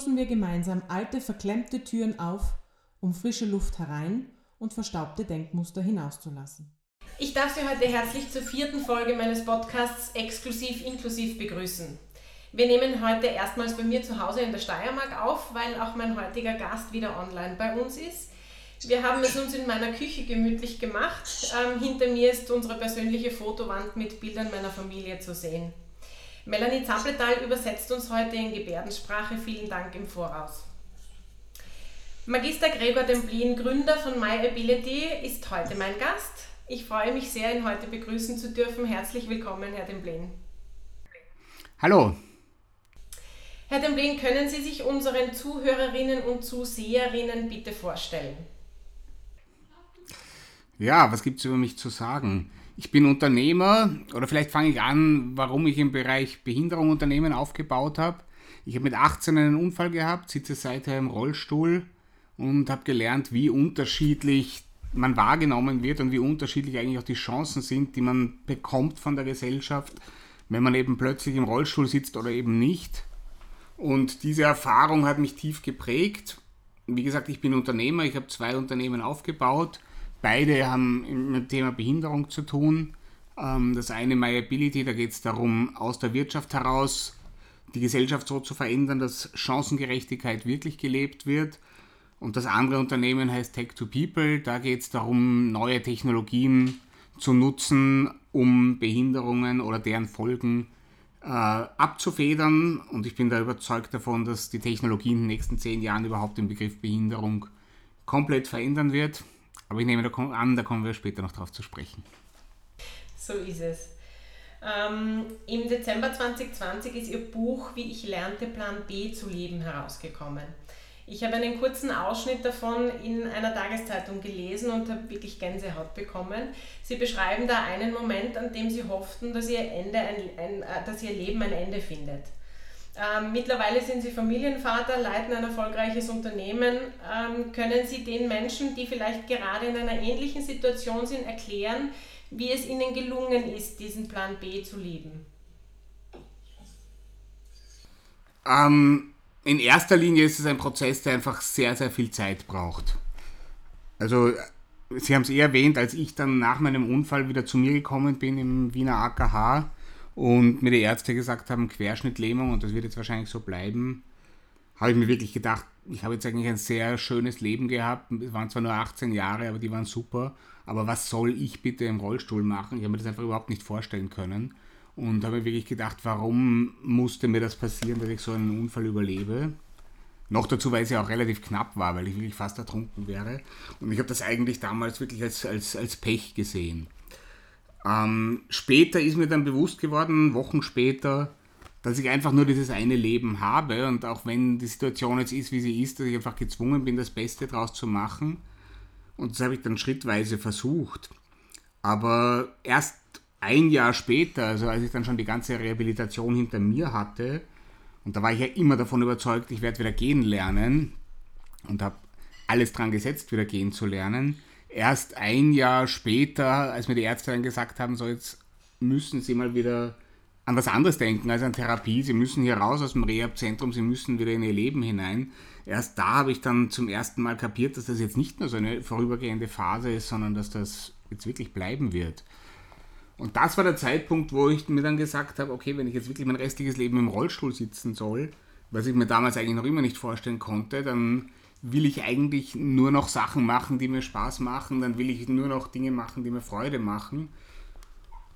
Stoßen wir gemeinsam alte, verklemmte Türen auf, um frische Luft herein und verstaubte Denkmuster hinauszulassen. Ich darf Sie heute herzlich zur vierten Folge meines Podcasts Exklusiv Inklusiv begrüßen. Wir nehmen heute erstmals bei mir zu Hause in der Steiermark auf, weil auch mein heutiger Gast wieder online bei uns ist. Wir haben es uns in meiner Küche gemütlich gemacht. Ähm, hinter mir ist unsere persönliche Fotowand mit Bildern meiner Familie zu sehen. Melanie Zappletal übersetzt uns heute in Gebärdensprache. Vielen Dank im Voraus. Magister Gregor Demblin, Gründer von MyAbility, ist heute mein Gast. Ich freue mich sehr, ihn heute begrüßen zu dürfen. Herzlich willkommen, Herr Demblin. Hallo. Herr Demblin, können Sie sich unseren Zuhörerinnen und Zuseherinnen bitte vorstellen? Ja, was gibt es über mich zu sagen? Ich bin Unternehmer oder vielleicht fange ich an, warum ich im Bereich Behinderung Unternehmen aufgebaut habe. Ich habe mit 18 einen Unfall gehabt, sitze seither im Rollstuhl und habe gelernt, wie unterschiedlich man wahrgenommen wird und wie unterschiedlich eigentlich auch die Chancen sind, die man bekommt von der Gesellschaft, wenn man eben plötzlich im Rollstuhl sitzt oder eben nicht. Und diese Erfahrung hat mich tief geprägt. Wie gesagt, ich bin Unternehmer, ich habe zwei Unternehmen aufgebaut Beide haben mit dem Thema Behinderung zu tun. Ähm, das eine MyAbility, da geht es darum, aus der Wirtschaft heraus die Gesellschaft so zu verändern, dass Chancengerechtigkeit wirklich gelebt wird. Und das andere Unternehmen heißt Tech to People. Da geht es darum, neue Technologien zu nutzen, um Behinderungen oder deren Folgen äh, abzufedern. Und ich bin da überzeugt davon, dass die Technologie in den nächsten zehn Jahren überhaupt den Begriff Behinderung komplett verändern wird. Aber ich nehme an, da kommen wir später noch drauf zu sprechen. So ist es. Ähm, Im Dezember 2020 ist Ihr Buch Wie ich lernte, Plan B zu leben herausgekommen. Ich habe einen kurzen Ausschnitt davon in einer Tageszeitung gelesen und habe wirklich Gänsehaut bekommen. Sie beschreiben da einen Moment, an dem Sie hofften, dass Ihr, Ende ein, ein, äh, dass Ihr Leben ein Ende findet. Ähm, mittlerweile sind Sie Familienvater, leiten ein erfolgreiches Unternehmen. Ähm, können Sie den Menschen, die vielleicht gerade in einer ähnlichen Situation sind, erklären, wie es Ihnen gelungen ist, diesen Plan B zu leben? Ähm, in erster Linie ist es ein Prozess, der einfach sehr, sehr viel Zeit braucht. Also, Sie haben es eh erwähnt, als ich dann nach meinem Unfall wieder zu mir gekommen bin im Wiener AKH, und mir die Ärzte gesagt haben, Querschnittlähmung und das wird jetzt wahrscheinlich so bleiben, habe ich mir wirklich gedacht, ich habe jetzt eigentlich ein sehr schönes Leben gehabt. Es waren zwar nur 18 Jahre, aber die waren super. Aber was soll ich bitte im Rollstuhl machen? Ich habe mir das einfach überhaupt nicht vorstellen können. Und habe mir wirklich gedacht, warum musste mir das passieren, dass ich so einen Unfall überlebe? Noch dazu, weil es ja auch relativ knapp war, weil ich wirklich fast ertrunken wäre. Und ich habe das eigentlich damals wirklich als, als, als Pech gesehen. Ähm, später ist mir dann bewusst geworden, Wochen später, dass ich einfach nur dieses eine Leben habe und auch wenn die Situation jetzt ist, wie sie ist, dass ich einfach gezwungen bin, das Beste draus zu machen. Und das habe ich dann schrittweise versucht. Aber erst ein Jahr später, also als ich dann schon die ganze Rehabilitation hinter mir hatte, und da war ich ja immer davon überzeugt, ich werde wieder gehen lernen und habe alles dran gesetzt, wieder gehen zu lernen, erst ein Jahr später, als mir die Ärzte dann gesagt haben, so jetzt müssen Sie mal wieder an was anderes denken als an Therapie. Sie müssen hier raus aus dem Rehab-Zentrum, Sie müssen wieder in Ihr Leben hinein. Erst da habe ich dann zum ersten Mal kapiert, dass das jetzt nicht nur so eine vorübergehende Phase ist, sondern dass das jetzt wirklich bleiben wird. Und das war der Zeitpunkt, wo ich mir dann gesagt habe, okay, wenn ich jetzt wirklich mein restliches Leben im Rollstuhl sitzen soll, was ich mir damals eigentlich noch immer nicht vorstellen konnte, dann will ich eigentlich nur noch Sachen machen, die mir Spaß machen, dann will ich nur noch Dinge machen, die mir Freude machen.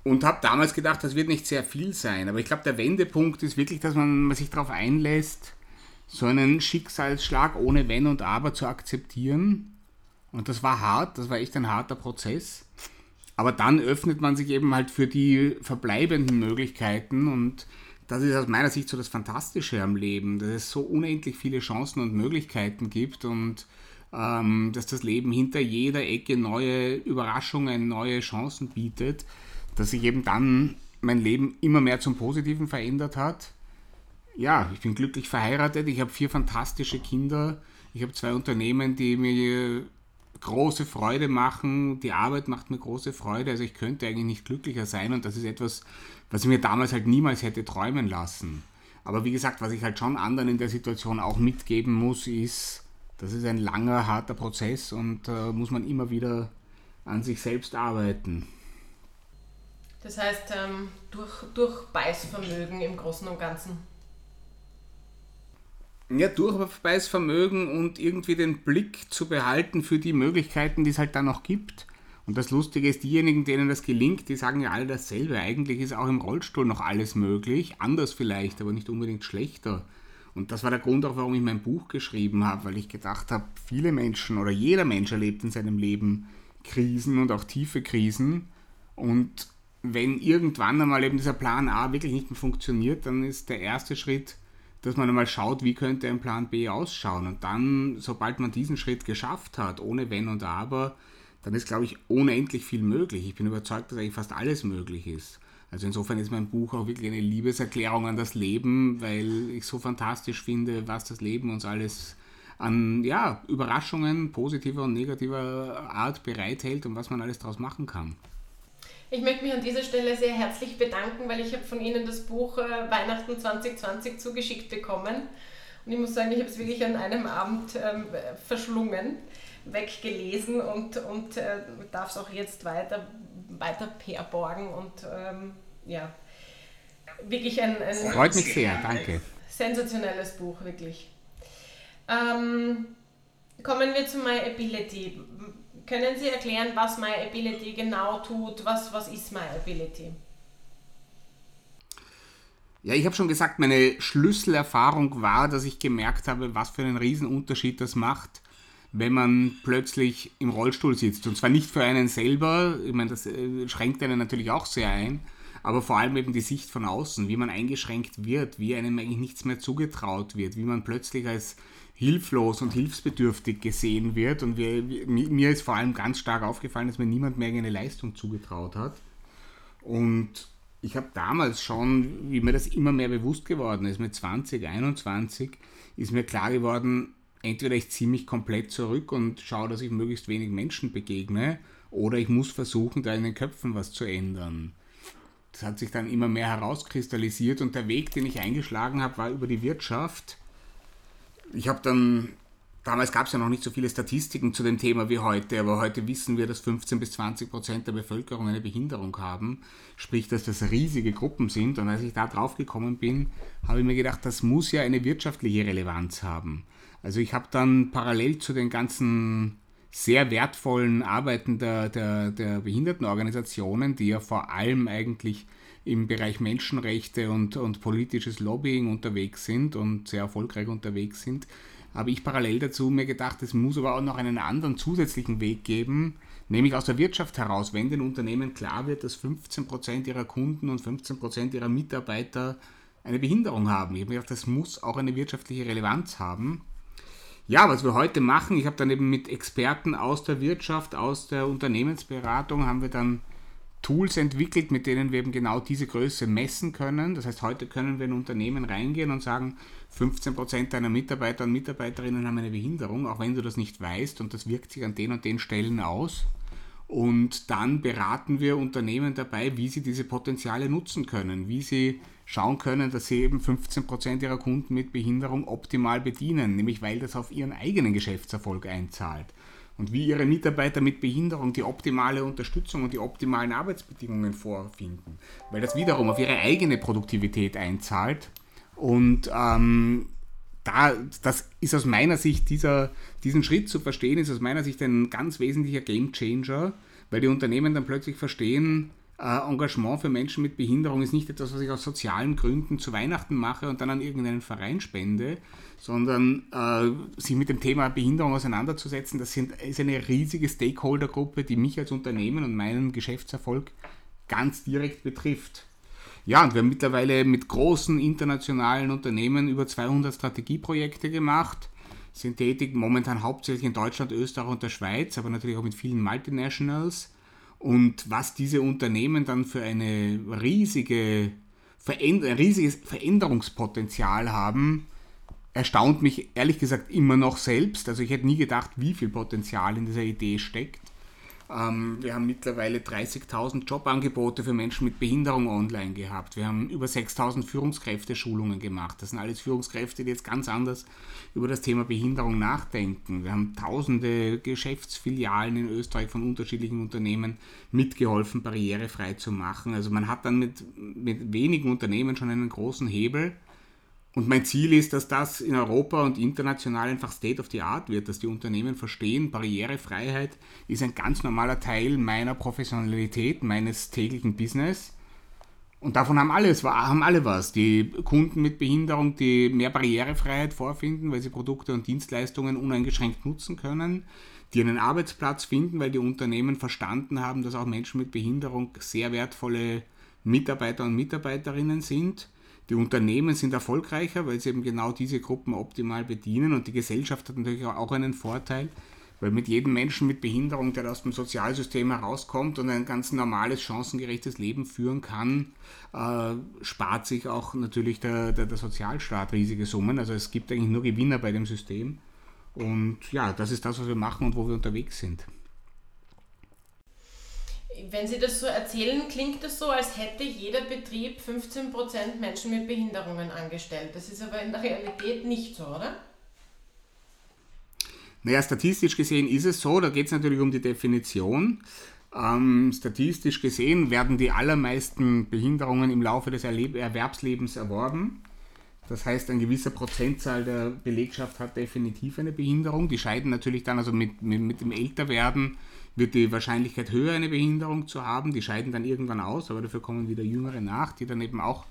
Und habe damals gedacht, das wird nicht sehr viel sein. Aber ich glaube, der Wendepunkt ist wirklich, dass man sich darauf einlässt, so einen Schicksalsschlag ohne Wenn und Aber zu akzeptieren. Und das war hart, das war echt ein harter Prozess. Aber dann öffnet man sich eben halt für die verbleibenden Möglichkeiten und das ist aus meiner Sicht so das Fantastische am Leben, dass es so unendlich viele Chancen und Möglichkeiten gibt und ähm, dass das Leben hinter jeder Ecke neue Überraschungen, neue Chancen bietet, dass sich eben dann mein Leben immer mehr zum Positiven verändert hat. Ja, ich bin glücklich verheiratet, ich habe vier fantastische Kinder, ich habe zwei Unternehmen, die mir große Freude machen, die Arbeit macht mir große Freude, also ich könnte eigentlich nicht glücklicher sein und das ist etwas, was ich mir damals halt niemals hätte träumen lassen. Aber wie gesagt, was ich halt schon anderen in der Situation auch mitgeben muss, ist, das ist ein langer, harter Prozess und äh, muss man immer wieder an sich selbst arbeiten. Das heißt, ähm, durch, durch Beißvermögen im Großen und Ganzen. Ja, Durchbeißvermögen und irgendwie den Blick zu behalten für die Möglichkeiten, die es halt dann noch gibt. Und das Lustige ist, diejenigen, denen das gelingt, die sagen ja alle dasselbe. Eigentlich ist auch im Rollstuhl noch alles möglich, anders vielleicht, aber nicht unbedingt schlechter. Und das war der Grund auch, warum ich mein Buch geschrieben habe, weil ich gedacht habe, viele Menschen oder jeder Mensch erlebt in seinem Leben Krisen und auch tiefe Krisen. Und wenn irgendwann einmal eben dieser Plan A wirklich nicht mehr funktioniert, dann ist der erste Schritt, dass man einmal schaut, wie könnte ein Plan B ausschauen. Und dann, sobald man diesen Schritt geschafft hat, ohne Wenn und Aber, dann ist, glaube ich, unendlich viel möglich. Ich bin überzeugt, dass eigentlich fast alles möglich ist. Also insofern ist mein Buch auch wirklich eine Liebeserklärung an das Leben, weil ich so fantastisch finde, was das Leben uns alles an ja, Überraschungen positiver und negativer Art bereithält und was man alles daraus machen kann. Ich möchte mich an dieser Stelle sehr herzlich bedanken, weil ich habe von Ihnen das Buch äh, Weihnachten 2020 zugeschickt bekommen. Und ich muss sagen, ich habe es wirklich an einem Abend ähm, verschlungen weggelesen und, und äh, darf es auch jetzt weiter, weiter perborgen und ähm, ja, wirklich ein, ein Freut mich sehr, danke. sensationelles Buch, wirklich. Ähm, kommen wir zu My Ability. Können Sie erklären, was My Ability genau tut? Was, was ist My Ability? Ja, ich habe schon gesagt, meine Schlüsselerfahrung war, dass ich gemerkt habe, was für einen Riesenunterschied das macht, wenn man plötzlich im Rollstuhl sitzt. Und zwar nicht für einen selber, ich meine, das äh, schränkt einen natürlich auch sehr ein, aber vor allem eben die Sicht von außen, wie man eingeschränkt wird, wie einem eigentlich nichts mehr zugetraut wird, wie man plötzlich als hilflos und hilfsbedürftig gesehen wird. Und wir, mir ist vor allem ganz stark aufgefallen, dass mir niemand mehr eine Leistung zugetraut hat. Und ich habe damals schon, wie mir das immer mehr bewusst geworden ist, mit 20, 21, ist mir klar geworden, entweder ich ziehe mich komplett zurück und schaue, dass ich möglichst wenig Menschen begegne, oder ich muss versuchen, da in den Köpfen was zu ändern. Das hat sich dann immer mehr herauskristallisiert und der Weg, den ich eingeschlagen habe, war über die Wirtschaft. Ich habe dann, damals gab es ja noch nicht so viele Statistiken zu dem Thema wie heute, aber heute wissen wir, dass 15 bis 20 Prozent der Bevölkerung eine Behinderung haben, sprich, dass das riesige Gruppen sind. Und als ich da drauf gekommen bin, habe ich mir gedacht, das muss ja eine wirtschaftliche Relevanz haben. Also ich habe dann parallel zu den ganzen sehr wertvollen Arbeiten der, der, der Behindertenorganisationen, die ja vor allem eigentlich im Bereich Menschenrechte und, und politisches Lobbying unterwegs sind und sehr erfolgreich unterwegs sind, habe ich parallel dazu mir gedacht, es muss aber auch noch einen anderen zusätzlichen Weg geben, nämlich aus der Wirtschaft heraus, wenn den Unternehmen klar wird, dass 15% ihrer Kunden und 15% ihrer Mitarbeiter eine Behinderung haben. Ich habe mir gedacht, das muss auch eine wirtschaftliche Relevanz haben. Ja, was wir heute machen, ich habe dann eben mit Experten aus der Wirtschaft, aus der Unternehmensberatung, haben wir dann Tools entwickelt, mit denen wir eben genau diese Größe messen können. Das heißt, heute können wir in Unternehmen reingehen und sagen, 15% deiner Mitarbeiter und Mitarbeiterinnen haben eine Behinderung, auch wenn du das nicht weißt und das wirkt sich an den und den Stellen aus. Und dann beraten wir Unternehmen dabei, wie sie diese Potenziale nutzen können, wie sie schauen können, dass sie eben 15% ihrer Kunden mit Behinderung optimal bedienen, nämlich weil das auf ihren eigenen Geschäftserfolg einzahlt. Und wie ihre Mitarbeiter mit Behinderung die optimale Unterstützung und die optimalen Arbeitsbedingungen vorfinden, weil das wiederum auf ihre eigene Produktivität einzahlt. Und ähm, da, das ist aus meiner Sicht, dieser, diesen Schritt zu verstehen, ist aus meiner Sicht ein ganz wesentlicher Gamechanger, weil die Unternehmen dann plötzlich verstehen, äh, Engagement für Menschen mit Behinderung ist nicht etwas, was ich aus sozialen Gründen zu Weihnachten mache und dann an irgendeinen Verein spende, sondern äh, sich mit dem Thema Behinderung auseinanderzusetzen, das sind, ist eine riesige Stakeholdergruppe, die mich als Unternehmen und meinen Geschäftserfolg ganz direkt betrifft. Ja, und wir haben mittlerweile mit großen internationalen Unternehmen über 200 Strategieprojekte gemacht, sind tätig momentan hauptsächlich in Deutschland, Österreich und der Schweiz, aber natürlich auch mit vielen Multinationals. Und was diese Unternehmen dann für eine riesige, ein riesiges Veränderungspotenzial haben, erstaunt mich ehrlich gesagt immer noch selbst. Also ich hätte nie gedacht, wie viel Potenzial in dieser Idee steckt. Ähm, wir haben mittlerweile 30.000 Jobangebote für Menschen mit Behinderung online gehabt. Wir haben über 6.000 Führungskräfte-Schulungen gemacht. Das sind alles Führungskräfte, die jetzt ganz anders über das Thema Behinderung nachdenken. Wir haben tausende Geschäftsfilialen in Österreich von unterschiedlichen Unternehmen mitgeholfen, barrierefrei zu machen. Also man hat dann mit, mit wenigen Unternehmen schon einen großen Hebel und mein Ziel ist, dass das in Europa und international einfach State of the Art wird, dass die Unternehmen verstehen, Barrierefreiheit ist ein ganz normaler Teil meiner Professionalität, meines täglichen Business. Und davon haben, alles, haben alle was. Die Kunden mit Behinderung, die mehr Barrierefreiheit vorfinden, weil sie Produkte und Dienstleistungen uneingeschränkt nutzen können, die einen Arbeitsplatz finden, weil die Unternehmen verstanden haben, dass auch Menschen mit Behinderung sehr wertvolle Mitarbeiter und Mitarbeiterinnen sind die Unternehmen sind erfolgreicher, weil sie eben genau diese Gruppen optimal bedienen und die Gesellschaft hat natürlich auch einen Vorteil, weil mit jedem Menschen mit Behinderung, der aus dem Sozialsystem herauskommt und ein ganz normales, chancengerechtes Leben führen kann, äh, spart sich auch natürlich der, der, der Sozialstaat riesige Summen. Also es gibt eigentlich nur Gewinner bei dem System. Und ja, das ist das, was wir machen und wo wir unterwegs sind. Wenn Sie das so erzählen, klingt es so, als hätte jeder Betrieb 15% Menschen mit Behinderungen angestellt. Das ist aber in der Realität nicht so, oder? Naja, statistisch gesehen ist es so, da geht es natürlich um die Definition. Ähm, statistisch gesehen werden die allermeisten Behinderungen im Laufe des Erleb Erwerbslebens erworben. Das heißt, ein gewisser Prozentzahl der Belegschaft hat definitiv eine Behinderung. Die scheiden natürlich dann also mit, mit, mit dem Älterwerden wird die Wahrscheinlichkeit höher, eine Behinderung zu haben. Die scheiden dann irgendwann aus, aber dafür kommen wieder Jüngere nach, die dann eben auch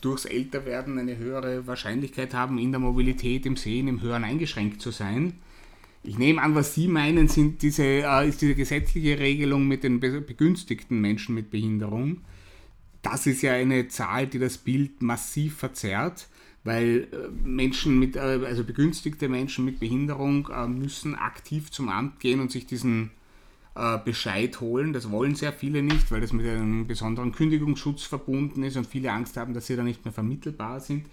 durchs Älterwerden eine höhere Wahrscheinlichkeit haben, in der Mobilität, im Sehen, im Hören eingeschränkt zu sein. Ich nehme an, was Sie meinen, sind diese, äh, ist diese gesetzliche Regelung mit den begünstigten Menschen mit Behinderung. Das ist ja eine Zahl, die das Bild massiv verzerrt, weil äh, Menschen mit, äh, also begünstigte Menschen mit Behinderung müssen aktiv zum Amt gehen und sich diesen äh, Bescheid holen. Das wollen sehr viele nicht, weil das mit einem besonderen Kündigungsschutz verbunden ist und viele Angst haben, dass sie da nicht mehr vermittelbar sind.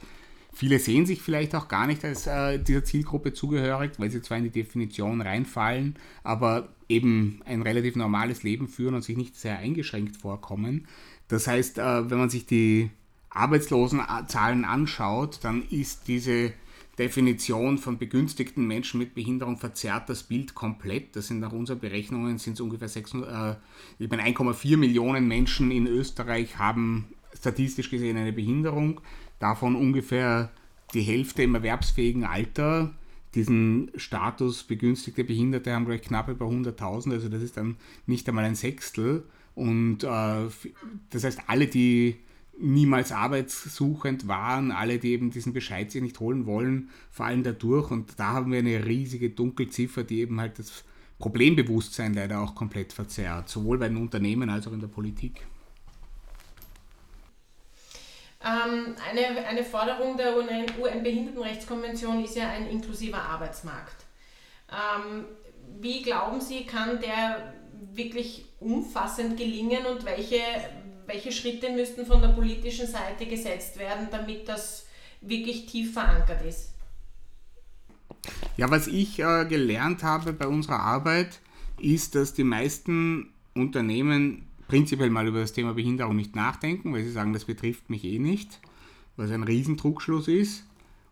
Viele sehen sich vielleicht auch gar nicht als äh, dieser Zielgruppe zugehörig, weil sie zwar in die Definition reinfallen, aber eben ein relativ normales Leben führen und sich nicht sehr eingeschränkt vorkommen. Das heißt, äh, wenn man sich die Arbeitslosenzahlen anschaut, dann ist diese Definition von begünstigten Menschen mit Behinderung verzerrt das Bild komplett. Das sind nach unseren Berechnungen sind es ungefähr 600, äh, 1,4 Millionen Menschen in Österreich haben statistisch gesehen eine Behinderung. Davon ungefähr die Hälfte im erwerbsfähigen Alter. Diesen Status begünstigte Behinderte haben, glaube ich, knapp über 100.000. Also das ist dann nicht einmal ein Sechstel. Und äh, das heißt, alle, die niemals arbeitssuchend waren, alle, die eben diesen Bescheid sich nicht holen wollen, fallen da durch und da haben wir eine riesige Dunkelziffer, die eben halt das Problembewusstsein leider auch komplett verzerrt, sowohl bei den Unternehmen als auch in der Politik. Ähm, eine, eine Forderung der UN-Behindertenrechtskonvention ist ja ein inklusiver Arbeitsmarkt. Ähm, wie glauben Sie, kann der wirklich umfassend gelingen und welche welche Schritte müssten von der politischen Seite gesetzt werden, damit das wirklich tief verankert ist? Ja, was ich äh, gelernt habe bei unserer Arbeit, ist, dass die meisten Unternehmen prinzipiell mal über das Thema Behinderung nicht nachdenken, weil sie sagen, das betrifft mich eh nicht, was ein Riesentrugschluss ist.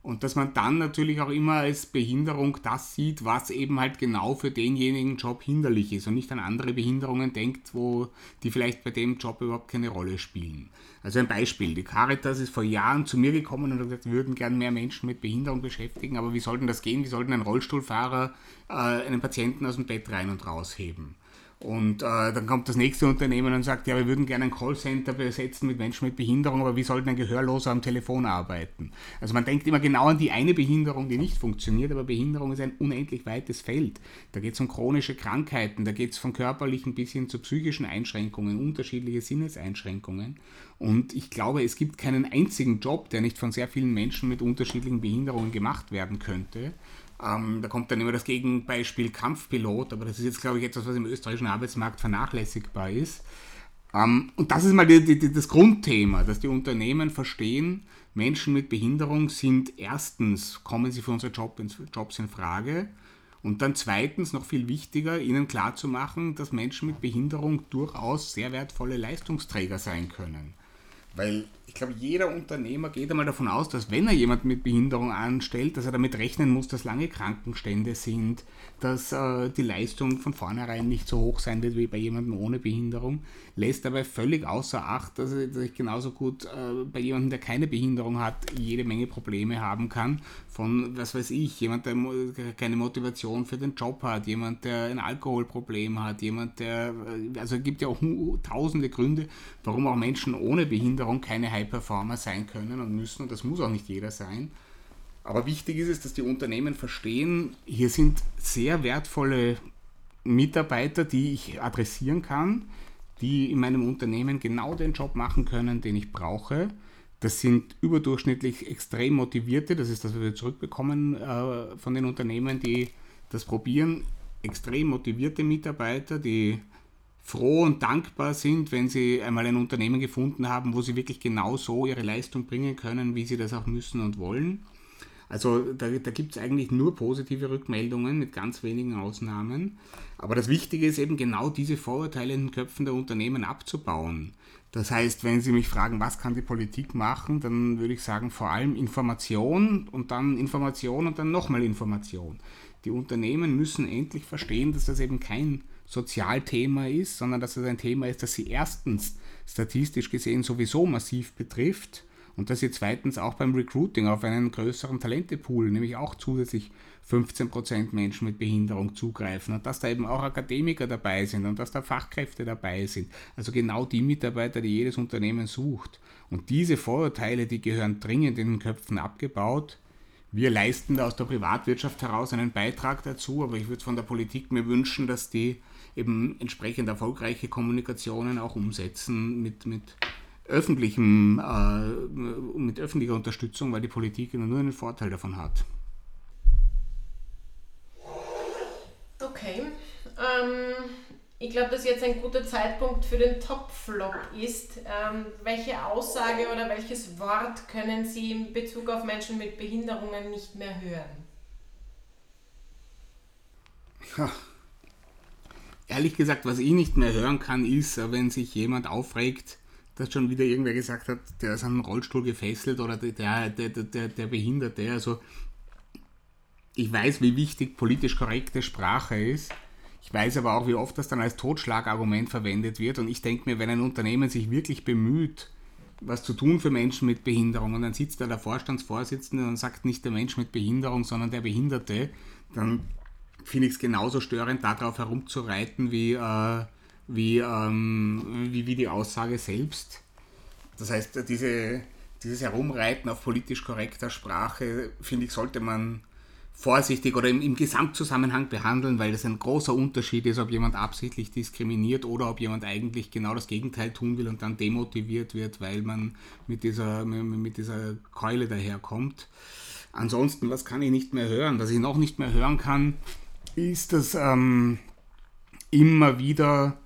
Und dass man dann natürlich auch immer als Behinderung das sieht, was eben halt genau für denjenigen Job hinderlich ist und nicht an andere Behinderungen denkt, wo die vielleicht bei dem Job überhaupt keine Rolle spielen. Also ein Beispiel, die Caritas ist vor Jahren zu mir gekommen und hat gesagt, wir würden gern mehr Menschen mit Behinderung beschäftigen, aber wie soll denn das gehen? Wie soll denn ein Rollstuhlfahrer äh, einen Patienten aus dem Bett rein und rausheben? Und äh, dann kommt das nächste Unternehmen und sagt, ja, wir würden gerne ein Callcenter besetzen mit Menschen mit Behinderung, aber wie soll denn ein Gehörloser am Telefon arbeiten? Also man denkt immer genau an die eine Behinderung, die nicht funktioniert, aber Behinderung ist ein unendlich weites Feld. Da geht es um chronische Krankheiten, da geht es von körperlichen bis hin zu psychischen Einschränkungen, unterschiedliche Sinneseinschränkungen. Und ich glaube, es gibt keinen einzigen Job, der nicht von sehr vielen Menschen mit unterschiedlichen Behinderungen gemacht werden könnte. Ähm, da kommt dann immer das Gegenbeispiel Kampfpilot, aber das ist jetzt, glaube ich, etwas, was im österreichischen Arbeitsmarkt vernachlässigbar ist. Ähm, und das ist mal die, die, das Grundthema, dass die Unternehmen verstehen, Menschen mit Behinderung sind erstens, kommen sie für unsere Job Jobs in Frage und dann zweitens, noch viel wichtiger, ihnen klarzumachen, dass Menschen mit Behinderung durchaus sehr wertvolle Leistungsträger sein können. Weil ich glaube, jeder Unternehmer geht einmal davon aus, dass wenn er jemanden mit Behinderung anstellt, dass er damit rechnen muss, dass lange Krankenstände sind, dass äh, die Leistung von vornherein nicht so hoch sein wird wie bei jemandem ohne Behinderung, lässt dabei völlig außer Acht, dass, dass ich genauso gut äh, bei jemandem, der keine Behinderung hat, jede Menge Probleme haben kann. Von, was weiß ich, jemand, der keine Motivation für den Job hat, jemand, der ein Alkoholproblem hat, jemand, der, äh, also es gibt ja auch tausende Gründe, warum auch Menschen ohne Behinderung keine High Performer sein können und müssen und das muss auch nicht jeder sein. Aber wichtig ist es, dass die Unternehmen verstehen, hier sind sehr wertvolle Mitarbeiter, die ich adressieren kann, die in meinem Unternehmen genau den Job machen können, den ich brauche. Das sind überdurchschnittlich extrem motivierte, das ist das, was wir zurückbekommen äh, von den Unternehmen, die das probieren. Extrem motivierte Mitarbeiter, die froh und dankbar sind, wenn sie einmal ein Unternehmen gefunden haben, wo sie wirklich genau so ihre Leistung bringen können, wie sie das auch müssen und wollen. Also da, da gibt es eigentlich nur positive Rückmeldungen mit ganz wenigen Ausnahmen. Aber das Wichtige ist eben genau diese Vorurteile in den Köpfen der Unternehmen abzubauen. Das heißt, wenn Sie mich fragen, was kann die Politik machen, dann würde ich sagen, vor allem Information und dann Information und dann nochmal Information. Die Unternehmen müssen endlich verstehen, dass das eben kein Sozialthema ist, sondern dass es ein Thema ist, das sie erstens statistisch gesehen sowieso massiv betrifft und dass sie zweitens auch beim Recruiting auf einen größeren Talentepool, nämlich auch zusätzlich 15% Menschen mit Behinderung zugreifen und dass da eben auch Akademiker dabei sind und dass da Fachkräfte dabei sind. Also genau die Mitarbeiter, die jedes Unternehmen sucht. Und diese Vorurteile, die gehören dringend in den Köpfen abgebaut wir leisten da aus der Privatwirtschaft heraus einen Beitrag dazu, aber ich würde von der Politik mir wünschen, dass die eben entsprechend erfolgreiche Kommunikationen auch umsetzen mit, mit, öffentlichem, äh, mit öffentlicher Unterstützung, weil die Politik nur einen Vorteil davon hat. Okay. Ähm, ich glaube, dass jetzt ein guter Zeitpunkt für den Top-Flop ist. Ähm, welche Aussage oder welches Wort können Sie in Bezug auf Menschen mit Behinderungen nicht mehr hören? Ja. Ehrlich gesagt, was ich nicht mehr hören kann, ist, wenn sich jemand aufregt, dass schon wieder irgendwer gesagt hat, der ist an einen Rollstuhl gefesselt oder der, der, der, der Behinderte. Also ich weiß, wie wichtig politisch korrekte Sprache ist. Ich weiß aber auch, wie oft das dann als Totschlagargument verwendet wird. Und ich denke mir, wenn ein Unternehmen sich wirklich bemüht, was zu tun für Menschen mit Behinderung, und dann sitzt da der Vorstandsvorsitzende und sagt nicht der Mensch mit Behinderung, sondern der Behinderte, dann finde ich es genauso störend, darauf herumzureiten, wie, äh, wie, ähm, wie, wie die Aussage selbst. Das heißt, diese, dieses Herumreiten auf politisch korrekter Sprache, finde ich, sollte man vorsichtig oder im, im Gesamtzusammenhang behandeln, weil das ein großer Unterschied ist, ob jemand absichtlich diskriminiert oder ob jemand eigentlich genau das Gegenteil tun will und dann demotiviert wird, weil man mit dieser, mit dieser Keule daherkommt. Ansonsten, was kann ich nicht mehr hören? Was ich noch nicht mehr hören kann, ist, dass ähm, immer wieder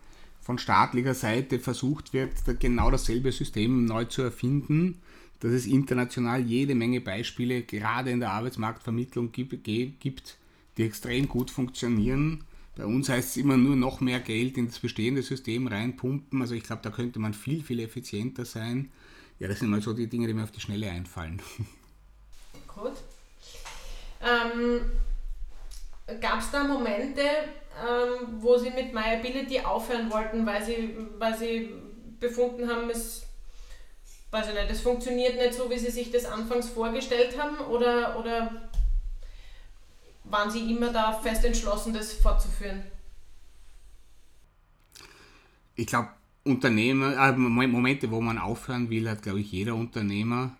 von staatlicher Seite versucht wird, genau dasselbe System neu zu erfinden dass es international jede Menge Beispiele, gerade in der Arbeitsmarktvermittlung, gibt, die extrem gut funktionieren. Bei uns heißt es immer nur noch mehr Geld in das bestehende System reinpumpen. Also ich glaube, da könnte man viel, viel effizienter sein. Ja, das sind mal so die Dinge, die mir auf die Schnelle einfallen. Gut. Ähm, Gab es da Momente, ähm, wo Sie mit MyAbility aufhören wollten, weil Sie, weil Sie befunden haben, es, weiß ich nicht, es funktioniert nicht so, wie Sie sich das anfangs vorgestellt haben? Oder, oder waren Sie immer da fest entschlossen, das fortzuführen? Ich glaube, Unternehmer, äh, Momente, wo man aufhören will, hat, glaube ich, jeder Unternehmer.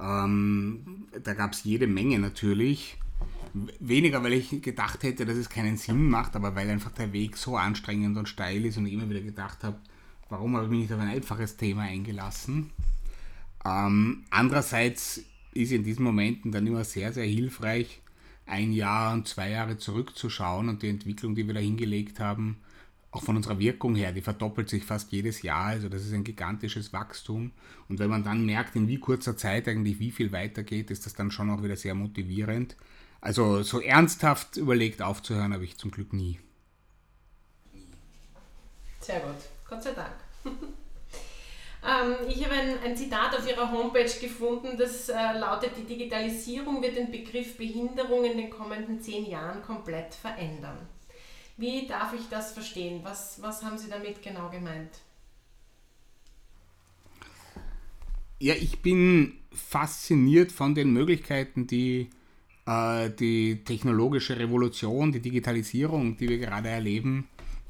Ähm, da gab es jede Menge natürlich. Weniger, weil ich gedacht hätte, dass es keinen Sinn macht, aber weil einfach der Weg so anstrengend und steil ist und ich immer wieder gedacht habe, warum habe ich mich nicht auf ein einfaches Thema eingelassen. Ähm, andererseits ist in diesen Momenten dann immer sehr, sehr hilfreich, ein Jahr und zwei Jahre zurückzuschauen und die Entwicklung, die wir da hingelegt haben, auch von unserer Wirkung her, die verdoppelt sich fast jedes Jahr. Also das ist ein gigantisches Wachstum. Und wenn man dann merkt, in wie kurzer Zeit eigentlich wie viel weitergeht, ist das dann schon auch wieder sehr motivierend. Also so ernsthaft überlegt aufzuhören habe ich zum Glück nie. Sehr gut, Gott sei Dank. ähm, ich habe ein, ein, Zitat auf Ihrer Homepage gefunden, das äh, lautet, die Digitalisierung wird den Begriff Behinderung in den kommenden zehn Jahren komplett verändern. Wie darf ich das verstehen? Was, was haben Sie damit genau gemeint? Ja, ich bin fasziniert von den Möglichkeiten, die die technologische Revolution, die Digitalisierung, die wir gerade erleben,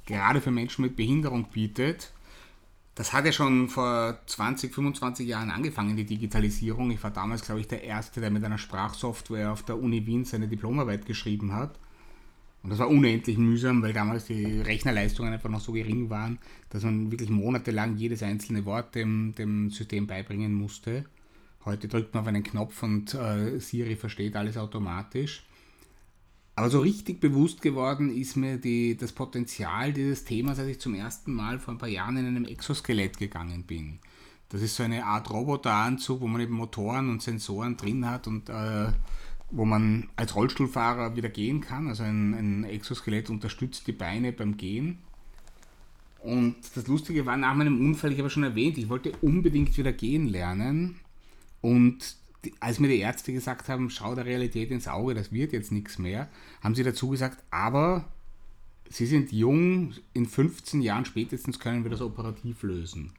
gerade für Menschen mit Behinderung bietet. Das hat ja schon vor 20, 25 Jahren angefangen, die Digitalisierung. Ich war damals, glaube ich, der Erste, der mit einer Sprachsoftware auf der Uni Wien seine Diplomarbeit geschrieben hat. Und das war unendlich mühsam, weil damals die Rechnerleistungen einfach noch so gering waren, dass man wirklich monatelang jedes einzelne Wort dem, dem System beibringen musste. Heute drückt man auf einen Knopf und äh, Siri versteht alles automatisch. Aber so richtig bewusst geworden ist mir die, das Potenzial dieses Themas, als ich zum ersten Mal vor ein paar Jahren in einem Exoskelett gegangen bin. Das ist so eine Art Roboteranzug, wo man eben Motoren und Sensoren drin hat und äh, wo man als Rollstuhlfahrer wieder gehen kann. Also ein, ein Exoskelett unterstützt die Beine beim Gehen. Und das Lustige war nach meinem Unfall, ich habe schon erwähnt, ich wollte unbedingt wieder gehen lernen. Und die, als mir die Ärzte gesagt haben, schau der Realität ins Auge, das wird jetzt nichts mehr, haben sie dazu gesagt, aber Sie sind jung, in 15 Jahren spätestens können wir das operativ lösen.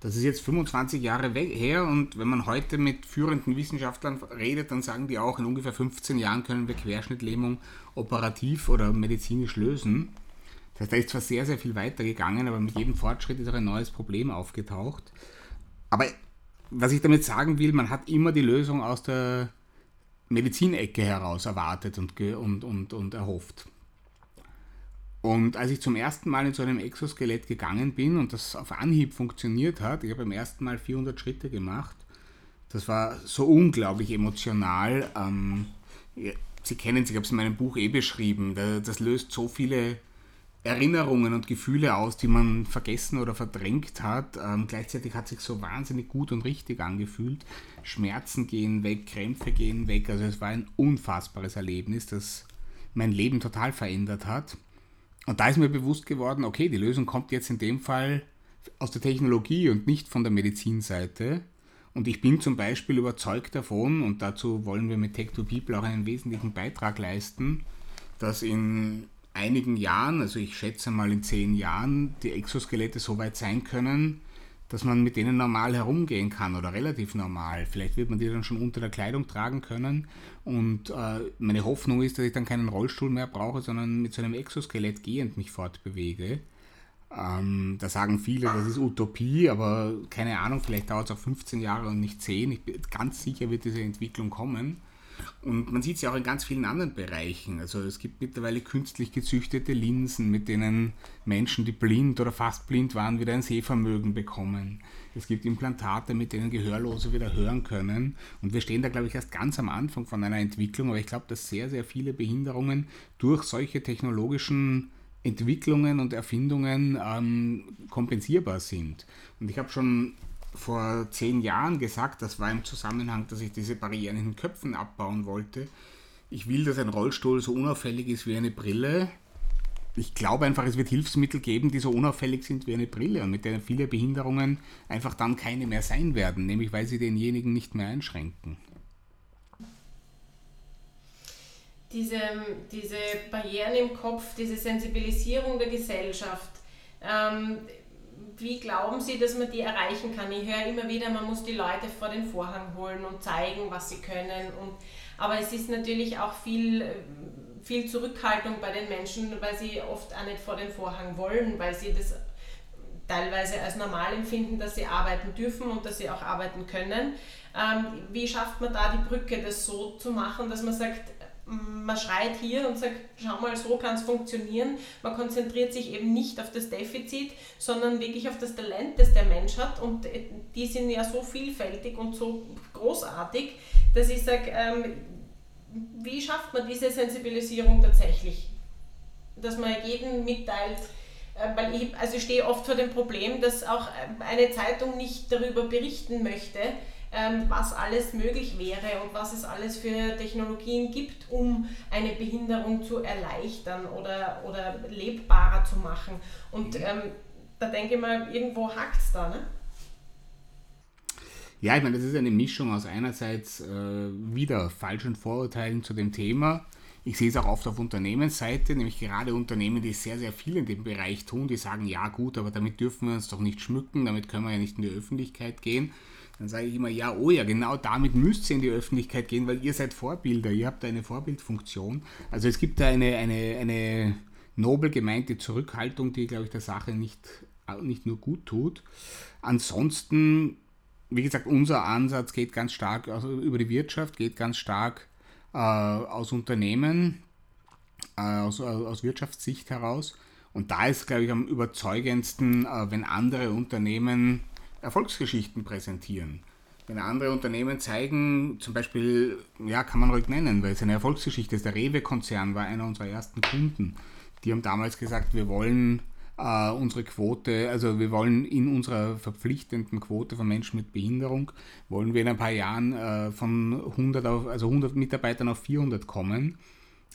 Das ist jetzt 25 Jahre her und wenn man heute mit führenden Wissenschaftlern redet, dann sagen die auch, in ungefähr 15 Jahren können wir Querschnittlähmung operativ oder medizinisch lösen. Das heißt, da ist zwar sehr, sehr viel weiter gegangen, aber mit jedem Fortschritt ist auch ein neues Problem aufgetaucht. Aber was ich damit sagen will, man hat immer die Lösung aus der Medizinecke heraus erwartet und, und, und, und erhofft. Und als ich zum ersten Mal in so einem Exoskelett gegangen bin und das auf Anhieb funktioniert hat, ich habe beim ersten Mal 400 Schritte gemacht, das war so unglaublich emotional. Ähm, Sie kennen es, ich habe es in meinem Buch eh beschrieben, das löst so viele Erinnerungen und Gefühle aus, die man vergessen oder verdrängt hat. Ähm, gleichzeitig hat sich so wahnsinnig gut und richtig angefühlt. Schmerzen gehen weg, Krämpfe gehen weg. Also es war ein unfassbares Erlebnis, das mein Leben total verändert hat. Und da ist mir bewusst geworden, okay, die Lösung kommt jetzt in dem Fall aus der Technologie und nicht von der Medizinseite. Und ich bin zum Beispiel überzeugt davon, und dazu wollen wir mit Tech 2 People auch einen wesentlichen Beitrag leisten, dass in einigen Jahren, also ich schätze mal in zehn Jahren, die Exoskelette so weit sein können, dass man mit denen normal herumgehen kann oder relativ normal. Vielleicht wird man die dann schon unter der Kleidung tragen können. Und äh, meine Hoffnung ist, dass ich dann keinen Rollstuhl mehr brauche, sondern mit so einem Exoskelett gehend mich fortbewege. Ähm, da sagen viele, das ist Utopie, aber keine Ahnung, vielleicht dauert es auch 15 Jahre und nicht 10. Ich bin ganz sicher wird diese Entwicklung kommen. Und man sieht es ja auch in ganz vielen anderen Bereichen. Also es gibt mittlerweile künstlich gezüchtete Linsen, mit denen Menschen, die blind oder fast blind waren, wieder ein Sehvermögen bekommen. Es gibt Implantate, mit denen Gehörlose wieder hören können. Und wir stehen da, glaube ich, erst ganz am Anfang von einer Entwicklung. Aber ich glaube, dass sehr, sehr viele Behinderungen durch solche technologischen Entwicklungen und Erfindungen ähm, kompensierbar sind. Und ich habe schon vor zehn Jahren gesagt, das war im Zusammenhang, dass ich diese Barrieren in den Köpfen abbauen wollte. Ich will, dass ein Rollstuhl so unauffällig ist wie eine Brille. Ich glaube einfach, es wird Hilfsmittel geben, die so unauffällig sind wie eine Brille und mit denen viele Behinderungen einfach dann keine mehr sein werden, nämlich weil sie denjenigen nicht mehr einschränken. diese, diese Barrieren im Kopf, diese Sensibilisierung der Gesellschaft, ähm, wie glauben Sie, dass man die erreichen kann? Ich höre immer wieder, man muss die Leute vor den Vorhang holen und zeigen, was sie können. Und, aber es ist natürlich auch viel, viel Zurückhaltung bei den Menschen, weil sie oft auch nicht vor den Vorhang wollen, weil sie das teilweise als normal empfinden, dass sie arbeiten dürfen und dass sie auch arbeiten können. Ähm, wie schafft man da die Brücke, das so zu machen, dass man sagt, man schreit hier und sagt, schau mal, so kann es funktionieren. Man konzentriert sich eben nicht auf das Defizit, sondern wirklich auf das Talent, das der Mensch hat. Und äh, die sind ja so vielfältig und so großartig, dass ich sage, ähm, wie schafft man diese Sensibilisierung tatsächlich? Dass man jeden mitteilt, äh, weil ich, also ich stehe oft vor dem Problem, dass auch äh, eine Zeitung nicht darüber berichten möchte, was alles möglich wäre und was es alles für Technologien gibt, um eine Behinderung zu erleichtern oder, oder lebbarer zu machen. Und mhm. ähm, da denke ich mal, irgendwo hakt es da, ne? Ja, ich meine, das ist eine Mischung aus einerseits äh, wieder falschen Vorurteilen zu dem Thema. Ich sehe es auch oft auf Unternehmensseite, nämlich gerade Unternehmen, die sehr, sehr viel in dem Bereich tun, die sagen, ja gut, aber damit dürfen wir uns doch nicht schmücken, damit können wir ja nicht in die Öffentlichkeit gehen. Dann sage ich immer, ja, oh ja, genau damit müsst ihr in die Öffentlichkeit gehen, weil ihr seid Vorbilder, ihr habt eine Vorbildfunktion. Also es gibt da eine, eine, eine nobel gemeinte Zurückhaltung, die, glaube ich, der Sache nicht, nicht nur gut tut. Ansonsten, wie gesagt, unser Ansatz geht ganz stark also über die Wirtschaft, geht ganz stark äh, aus Unternehmen, äh, aus, aus Wirtschaftssicht heraus. Und da ist, glaube ich, am überzeugendsten, äh, wenn andere Unternehmen Erfolgsgeschichten präsentieren. Wenn andere Unternehmen zeigen, zum Beispiel, ja, kann man ruhig nennen, weil es eine Erfolgsgeschichte ist. Der Rewe-Konzern war einer unserer ersten Kunden. Die haben damals gesagt, wir wollen äh, unsere Quote, also wir wollen in unserer verpflichtenden Quote von Menschen mit Behinderung, wollen wir in ein paar Jahren äh, von 100, auf, also 100 Mitarbeitern auf 400 kommen.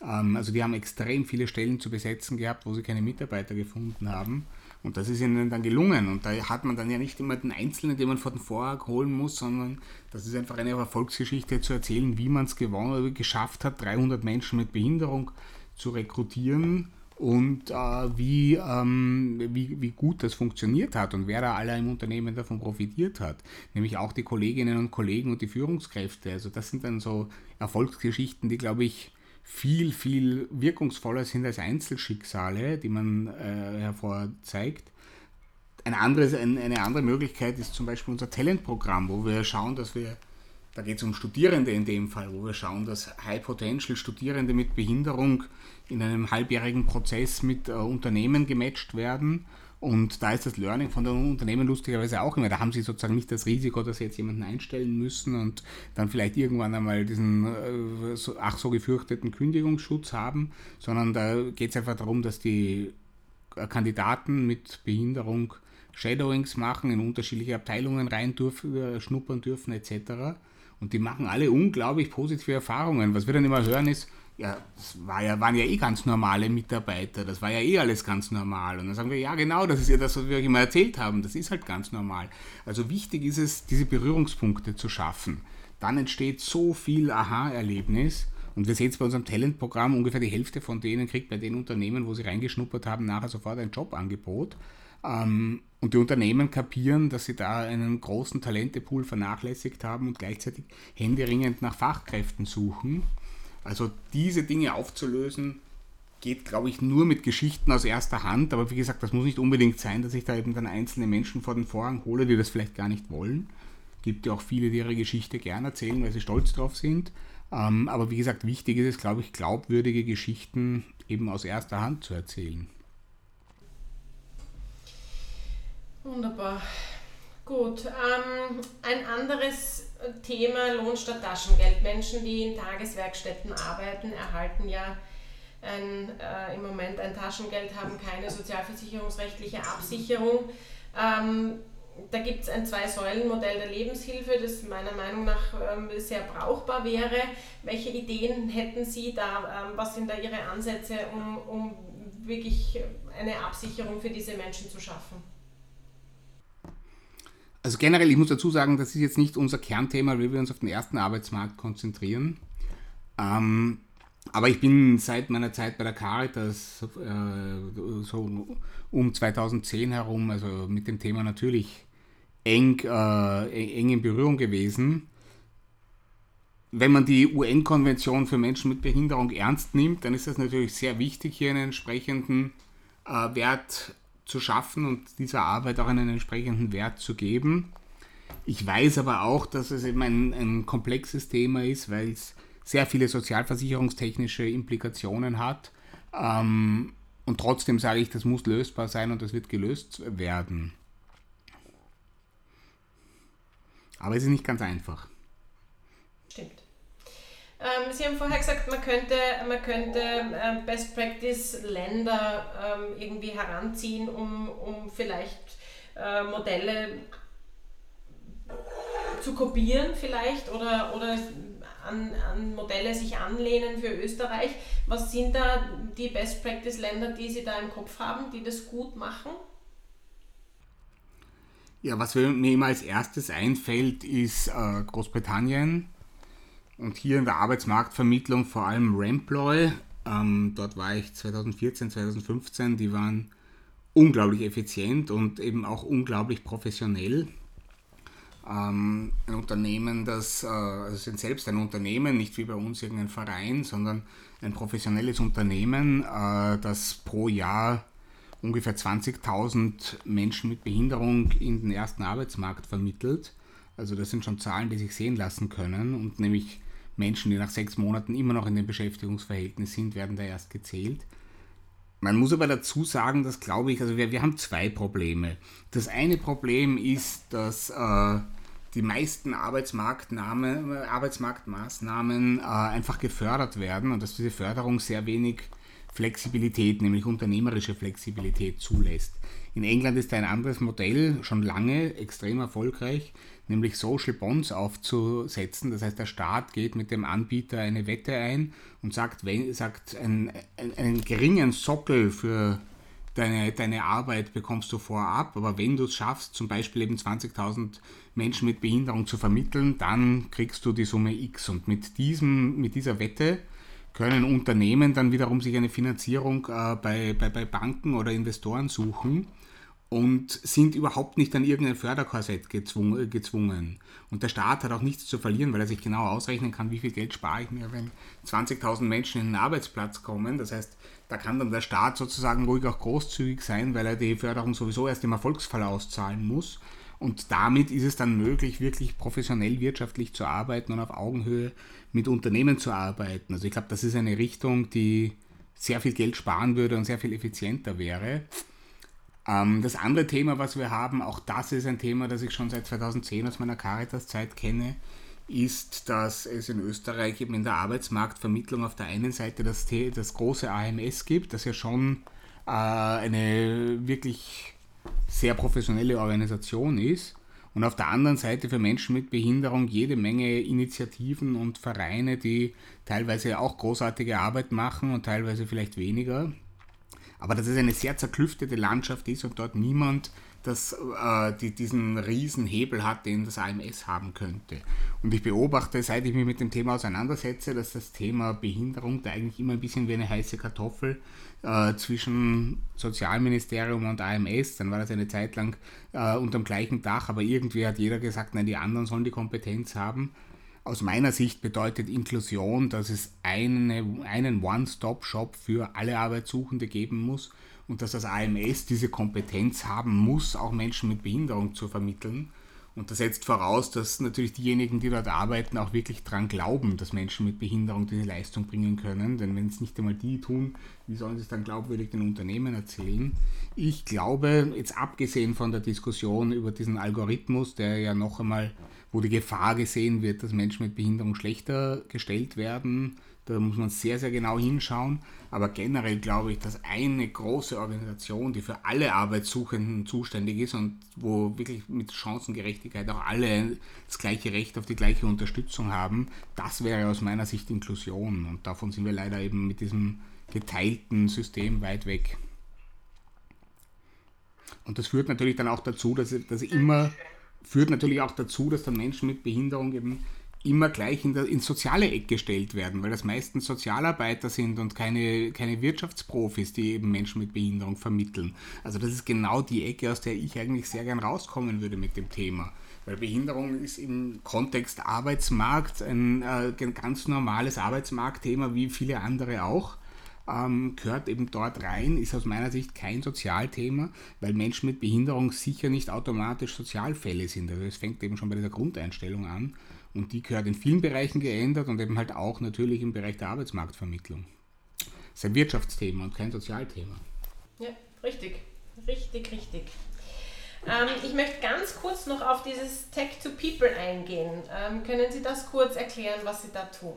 Ähm, also die haben extrem viele Stellen zu besetzen gehabt, wo sie keine Mitarbeiter gefunden haben. Und das ist ihnen dann gelungen. Und da hat man dann ja nicht immer den Einzelnen, den man vor den Vorhang holen muss, sondern das ist einfach eine Erfolgsgeschichte zu erzählen, wie man es gewonnen, geschafft hat, 300 Menschen mit Behinderung zu rekrutieren und äh, wie, ähm, wie, wie gut das funktioniert hat und wer da alle im Unternehmen davon profitiert hat. Nämlich auch die Kolleginnen und Kollegen und die Führungskräfte. Also das sind dann so Erfolgsgeschichten, die, glaube ich, viel, viel wirkungsvoller sind als Einzelschicksale, die man äh, hervorzeigt. Ein anderes, ein, eine andere Möglichkeit ist zum Beispiel unser Talentprogramm, wo wir schauen, dass wir, da geht es um Studierende in dem Fall, wo wir schauen, dass High Potential Studierende mit Behinderung in einem halbjährigen Prozess mit äh, Unternehmen gematcht werden und da ist das Learning von den Unternehmen lustigerweise auch immer. Da haben sie sozusagen nicht das Risiko, dass sie jetzt jemanden einstellen müssen und dann vielleicht irgendwann einmal diesen äh, ach so gefürchteten Kündigungsschutz haben, sondern da geht es einfach darum, dass die Kandidaten mit Behinderung Shadowings machen, in unterschiedliche Abteilungen rein dürfen, äh, schnuppern dürfen etc. Und die machen alle unglaublich positive Erfahrungen. Was wir dann immer hören ist, ja, das war ja, waren ja eh ganz normale Mitarbeiter, das war ja eh alles ganz normal. Und dann sagen wir, ja genau, das ist ja das, was wir euch immer erzählt haben, das ist halt ganz normal. Also wichtig ist es, diese Berührungspunkte zu schaffen. Dann entsteht so viel Aha-Erlebnis. Und wir sehen es bei unserem Talentprogramm, ungefähr die Hälfte von denen kriegt bei den Unternehmen, wo sie reingeschnuppert haben, nachher sofort ein Jobangebot. Ähm, und die Unternehmen kapieren, dass sie da einen großen Talentepool vernachlässigt haben und gleichzeitig händeringend nach Fachkräften suchen. Also diese Dinge aufzulösen, geht, glaube ich, nur mit Geschichten aus erster Hand. Aber wie gesagt, das muss nicht unbedingt sein, dass ich da eben dann einzelne Menschen vor den Vorhang hole, die das vielleicht gar nicht wollen. Gibt ja auch viele, die ihre Geschichte gerne erzählen, weil sie stolz drauf sind. Ähm, aber wie gesagt, wichtig ist es, glaube ich, glaubwürdige Geschichten eben aus erster Hand zu erzählen. Wunderbar. Gut. Ähm, ein anderes Thema Lohn statt Taschengeld. Menschen, die in Tageswerkstätten arbeiten, erhalten ja ein, äh, im Moment ein Taschengeld, haben keine sozialversicherungsrechtliche Absicherung. Ähm, da gibt es ein Zwei-Säulen-Modell der Lebenshilfe, das meiner Meinung nach ähm, sehr brauchbar wäre. Welche Ideen hätten Sie da? Ähm, was sind da Ihre Ansätze, um, um wirklich eine Absicherung für diese Menschen zu schaffen? Also generell, ich muss dazu sagen, das ist jetzt nicht unser Kernthema, weil wir uns auf den ersten Arbeitsmarkt konzentrieren. Ähm, aber ich bin seit meiner Zeit bei der Caritas äh, so um 2010 herum, also mit dem Thema natürlich eng, äh, eng in Berührung gewesen. Wenn man die UN-Konvention für Menschen mit Behinderung ernst nimmt, dann ist es natürlich sehr wichtig, hier einen entsprechenden äh, Wert zu schaffen und dieser Arbeit auch einen entsprechenden Wert zu geben. Ich weiß aber auch, dass es eben ein, ein komplexes Thema ist, weil es sehr viele sozialversicherungstechnische Implikationen hat. Ähm, und trotzdem sage ich, das muss lösbar sein und das wird gelöst werden. Aber es ist nicht ganz einfach. Stimmt. Ähm, Sie haben vorher gesagt, man könnte, man könnte ähm, Best Practice Länder ähm, irgendwie heranziehen, um, um vielleicht äh, Modelle zu kopieren vielleicht oder, oder an, an Modelle sich anlehnen für Österreich. Was sind da die Best Practice Länder, die Sie da im Kopf haben, die das gut machen? Ja, was mir immer als erstes einfällt, ist äh, Großbritannien und hier in der Arbeitsmarktvermittlung vor allem Remploy. Ähm, dort war ich 2014, 2015, die waren unglaublich effizient und eben auch unglaublich professionell ähm, ein Unternehmen, das, äh, also sind selbst ein Unternehmen, nicht wie bei uns irgendein Verein, sondern ein professionelles Unternehmen, äh, das pro Jahr ungefähr 20.000 Menschen mit Behinderung in den ersten Arbeitsmarkt vermittelt. Also das sind schon Zahlen, die sich sehen lassen können und nämlich Menschen, die nach sechs Monaten immer noch in dem Beschäftigungsverhältnis sind, werden da erst gezählt. Man muss aber dazu sagen, dass glaube ich, also wir, wir haben zwei Probleme. Das eine Problem ist, dass äh, die meisten Arbeitsmarktmaßnahmen äh, einfach gefördert werden und dass diese Förderung sehr wenig Flexibilität, nämlich unternehmerische Flexibilität zulässt. In England ist ein anderes Modell schon lange extrem erfolgreich, nämlich Social Bonds aufzusetzen. Das heißt, der Staat geht mit dem Anbieter eine Wette ein und sagt, wenn, sagt einen, einen geringen Sockel für deine, deine Arbeit bekommst du vorab, aber wenn du es schaffst, zum Beispiel eben 20.000 Menschen mit Behinderung zu vermitteln, dann kriegst du die Summe X. Und mit, diesem, mit dieser Wette können Unternehmen dann wiederum sich eine Finanzierung äh, bei, bei, bei Banken oder Investoren suchen und sind überhaupt nicht an irgendein Förderkorsett gezwungen, gezwungen. Und der Staat hat auch nichts zu verlieren, weil er sich genau ausrechnen kann, wie viel Geld spare ich mir, wenn 20.000 Menschen in einen Arbeitsplatz kommen. Das heißt, da kann dann der Staat sozusagen ruhig auch großzügig sein, weil er die Förderung sowieso erst im Erfolgsfall auszahlen muss. Und damit ist es dann möglich, wirklich professionell wirtschaftlich zu arbeiten und auf Augenhöhe mit Unternehmen zu arbeiten. Also ich glaube, das ist eine Richtung, die sehr viel Geld sparen würde und sehr viel effizienter wäre. Ähm, das andere Thema, was wir haben, auch das ist ein Thema, das ich schon seit 2010 aus meiner Caritas-Zeit kenne, ist, dass es in Österreich eben in der Arbeitsmarktvermittlung auf der einen Seite das, das große AMS gibt, das ja schon äh, eine wirklich sehr professionelle Organisation ist. Und auf der anderen Seite für Menschen mit Behinderung jede Menge Initiativen und Vereine, die teilweise auch großartige Arbeit machen und teilweise vielleicht weniger. Aber dass es eine sehr zerklüftete Landschaft ist und dort niemand das, äh, die, diesen riesen Hebel hat, den das AMS haben könnte. Und ich beobachte, seit ich mich mit dem Thema auseinandersetze, dass das Thema Behinderung da eigentlich immer ein bisschen wie eine heiße Kartoffel äh, zwischen Sozialministerium und AMS, dann war das eine Zeit lang äh, unter dem gleichen Dach, aber irgendwie hat jeder gesagt, nein, die anderen sollen die Kompetenz haben. Aus meiner Sicht bedeutet Inklusion, dass es eine, einen One-Stop-Shop für alle Arbeitssuchende geben muss und dass das AMS diese Kompetenz haben muss, auch Menschen mit Behinderung zu vermitteln. Und das setzt voraus, dass natürlich diejenigen, die dort arbeiten, auch wirklich daran glauben, dass Menschen mit Behinderung diese Leistung bringen können. Denn wenn es nicht einmal die tun, wie sollen sie es dann glaubwürdig den Unternehmen erzählen? Ich glaube, jetzt abgesehen von der Diskussion über diesen Algorithmus, der ja noch einmal, wo die Gefahr gesehen wird, dass Menschen mit Behinderung schlechter gestellt werden, da muss man sehr, sehr genau hinschauen. Aber generell glaube ich, dass eine große Organisation, die für alle Arbeitssuchenden zuständig ist und wo wirklich mit Chancengerechtigkeit auch alle das gleiche Recht auf die gleiche Unterstützung haben, das wäre aus meiner Sicht Inklusion. Und davon sind wir leider eben mit diesem geteilten System weit weg. Und das führt natürlich dann auch dazu, dass, dass immer führt natürlich auch dazu, dass dann Menschen mit Behinderung eben immer gleich in der, ins soziale Eck gestellt werden, weil das meistens Sozialarbeiter sind und keine, keine Wirtschaftsprofis, die eben Menschen mit Behinderung vermitteln. Also das ist genau die Ecke, aus der ich eigentlich sehr gern rauskommen würde mit dem Thema. Weil Behinderung ist im Kontext Arbeitsmarkt ein äh, ganz normales Arbeitsmarktthema, wie viele andere auch. Ähm, gehört eben dort rein, ist aus meiner Sicht kein Sozialthema, weil Menschen mit Behinderung sicher nicht automatisch Sozialfälle sind. Also es fängt eben schon bei dieser Grundeinstellung an und die gehört in vielen Bereichen geändert und eben halt auch natürlich im Bereich der Arbeitsmarktvermittlung. Das ist ein Wirtschaftsthema und kein Sozialthema. Ja, richtig, richtig, richtig. Ähm, ich möchte ganz kurz noch auf dieses Tech to People eingehen. Ähm, können Sie das kurz erklären, was Sie da tun?